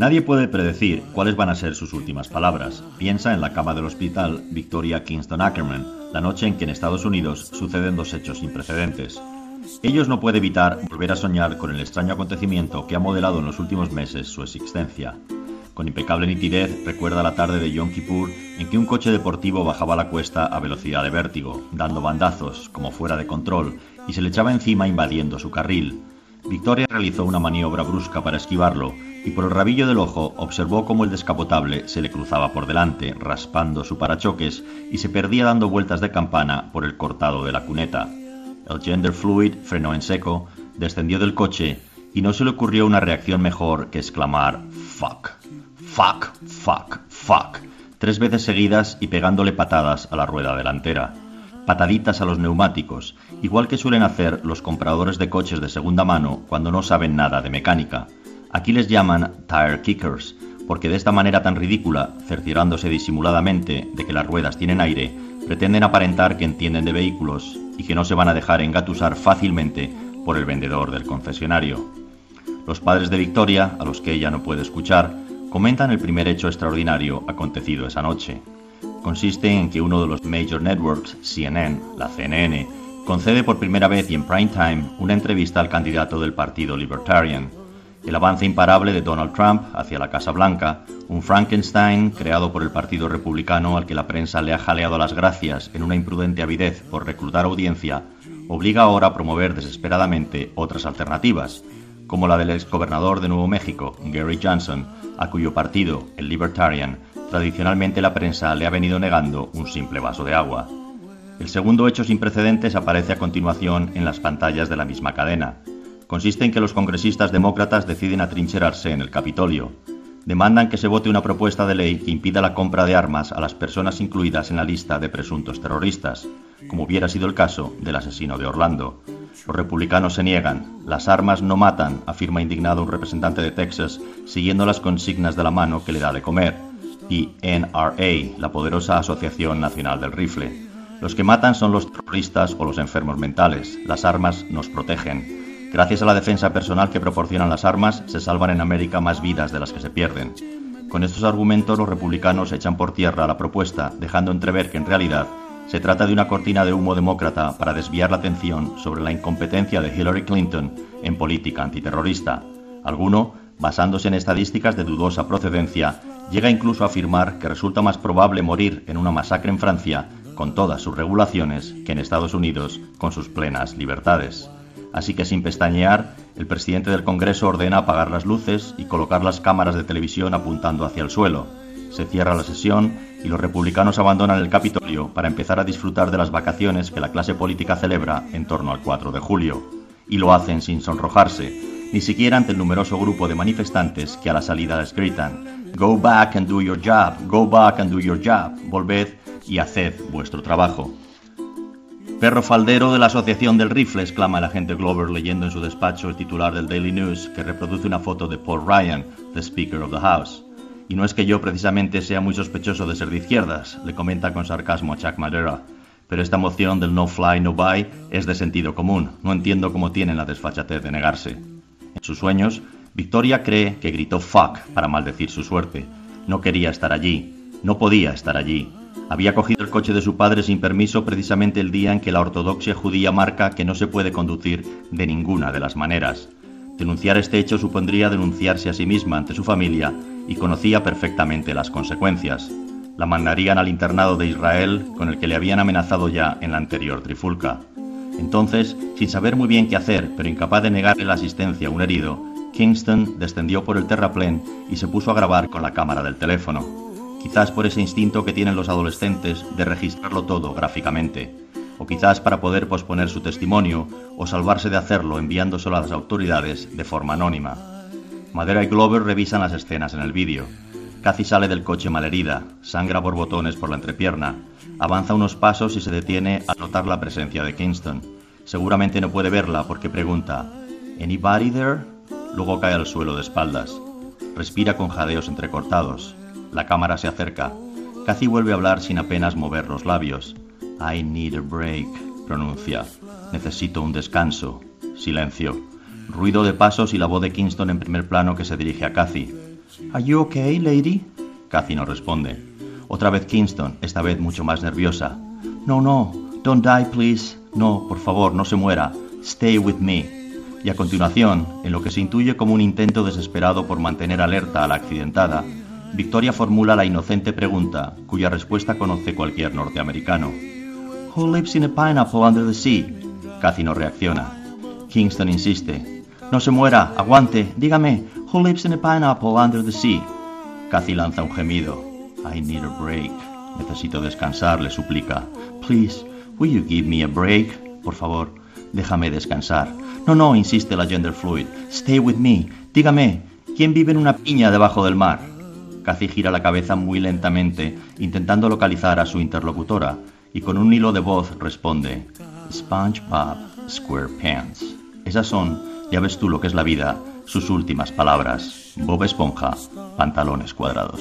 Nadie puede predecir cuáles van a ser sus últimas palabras. Piensa en la cama del hospital Victoria Kingston Ackerman, la noche en que en Estados Unidos suceden dos hechos sin precedentes. Ellos no puede evitar volver a soñar con el extraño acontecimiento que ha modelado en los últimos meses su existencia. Con impecable nitidez recuerda la tarde de Yom Kippur en que un coche deportivo bajaba la cuesta a velocidad de vértigo, dando bandazos, como fuera de control, y se le echaba encima invadiendo su carril. Victoria realizó una maniobra brusca para esquivarlo y por el rabillo del ojo observó cómo el descapotable se le cruzaba por delante, raspando su parachoques y se perdía dando vueltas de campana por el cortado de la cuneta. El gender fluid frenó en seco, descendió del coche y no se le ocurrió una reacción mejor que exclamar fuck, fuck, fuck, fuck, tres veces seguidas y pegándole patadas a la rueda delantera pataditas a los neumáticos, igual que suelen hacer los compradores de coches de segunda mano cuando no saben nada de mecánica. Aquí les llaman tire kickers, porque de esta manera tan ridícula, cerciorándose disimuladamente de que las ruedas tienen aire, pretenden aparentar que entienden de vehículos y que no se van a dejar engatusar fácilmente por el vendedor del concesionario. Los padres de Victoria, a los que ella no puede escuchar, comentan el primer hecho extraordinario acontecido esa noche consiste en que uno de los major networks, CNN, la CNN, concede por primera vez y en prime time una entrevista al candidato del Partido Libertarian. El avance imparable de Donald Trump hacia la Casa Blanca, un Frankenstein creado por el Partido Republicano al que la prensa le ha jaleado las gracias en una imprudente avidez por reclutar audiencia, obliga ahora a promover desesperadamente otras alternativas, como la del exgobernador de Nuevo México, Gary Johnson, a cuyo partido, el Libertarian, tradicionalmente la prensa le ha venido negando un simple vaso de agua. El segundo hecho sin precedentes aparece a continuación en las pantallas de la misma cadena. Consiste en que los congresistas demócratas deciden atrincherarse en el Capitolio. Demandan que se vote una propuesta de ley que impida la compra de armas a las personas incluidas en la lista de presuntos terroristas, como hubiera sido el caso del asesino de Orlando. Los republicanos se niegan. Las armas no matan, afirma indignado un representante de Texas, siguiendo las consignas de la mano que le da de comer y NRA, la poderosa Asociación Nacional del Rifle. Los que matan son los terroristas o los enfermos mentales. Las armas nos protegen. Gracias a la defensa personal que proporcionan las armas, se salvan en América más vidas de las que se pierden. Con estos argumentos, los republicanos echan por tierra la propuesta, dejando entrever que en realidad se trata de una cortina de humo demócrata para desviar la atención sobre la incompetencia de Hillary Clinton en política antiterrorista. Alguno, basándose en estadísticas de dudosa procedencia, Llega incluso a afirmar que resulta más probable morir en una masacre en Francia, con todas sus regulaciones, que en Estados Unidos, con sus plenas libertades. Así que sin pestañear, el presidente del Congreso ordena apagar las luces y colocar las cámaras de televisión apuntando hacia el suelo. Se cierra la sesión y los republicanos abandonan el Capitolio para empezar a disfrutar de las vacaciones que la clase política celebra en torno al 4 de julio. Y lo hacen sin sonrojarse, ni siquiera ante el numeroso grupo de manifestantes que a la salida les gritan Go back and do your job, go back and do your job. Volved y haced vuestro trabajo. Perro faldero de la Asociación del Rifle, exclama el agente Glover leyendo en su despacho el titular del Daily News que reproduce una foto de Paul Ryan, the Speaker of the House. Y no es que yo precisamente sea muy sospechoso de ser de izquierdas, le comenta con sarcasmo a Chuck Madera. Pero esta moción del no fly, no buy es de sentido común. No entiendo cómo tienen la desfachatez de negarse. Sus sueños, Victoria cree que gritó fuck para maldecir su suerte. No quería estar allí, no podía estar allí. Había cogido el coche de su padre sin permiso precisamente el día en que la ortodoxia judía marca que no se puede conducir de ninguna de las maneras. Denunciar este hecho supondría denunciarse a sí misma ante su familia y conocía perfectamente las consecuencias. La mandarían al internado de Israel con el que le habían amenazado ya en la anterior trifulca. Entonces, sin saber muy bien qué hacer, pero incapaz de negarle la asistencia a un herido, Kingston descendió por el terraplén y se puso a grabar con la cámara del teléfono, quizás por ese instinto que tienen los adolescentes de registrarlo todo gráficamente, o quizás para poder posponer su testimonio o salvarse de hacerlo enviándoselo a las autoridades de forma anónima. Madera y Glover revisan las escenas en el vídeo. Cathy sale del coche malherida, sangra borbotones por la entrepierna, avanza unos pasos y se detiene al notar la presencia de Kingston. Seguramente no puede verla porque pregunta, ¿Anybody there? Luego cae al suelo de espaldas. Respira con jadeos entrecortados. La cámara se acerca. Cathy vuelve a hablar sin apenas mover los labios. I need a break, pronuncia. Necesito un descanso. Silencio. Ruido de pasos y la voz de Kingston en primer plano que se dirige a Cathy. Are you okay, lady? Cathy no responde. Otra vez Kingston, esta vez mucho más nerviosa. No, no, don't die, please. No, por favor, no se muera. Stay with me. Y a continuación, en lo que se intuye como un intento desesperado por mantener alerta a la accidentada, Victoria formula la inocente pregunta, cuya respuesta conoce cualquier norteamericano. Who lives in a pineapple under the sea? Cathy no reacciona. Kingston insiste. No se muera, aguante, dígame, who lives in a pineapple under the sea? Cathy lanza un gemido. I need a break. Necesito descansar, le suplica. Please, will you give me a break? Por favor, déjame descansar. No, no, insiste la gender fluid. Stay with me. Dígame, ¿quién vive en una piña debajo del mar? Cathy gira la cabeza muy lentamente, intentando localizar a su interlocutora, y con un hilo de voz responde: SpongeBob SquarePants. Esas son, ya ves tú lo que es la vida, sus últimas palabras. Bob Esponja, pantalones cuadrados.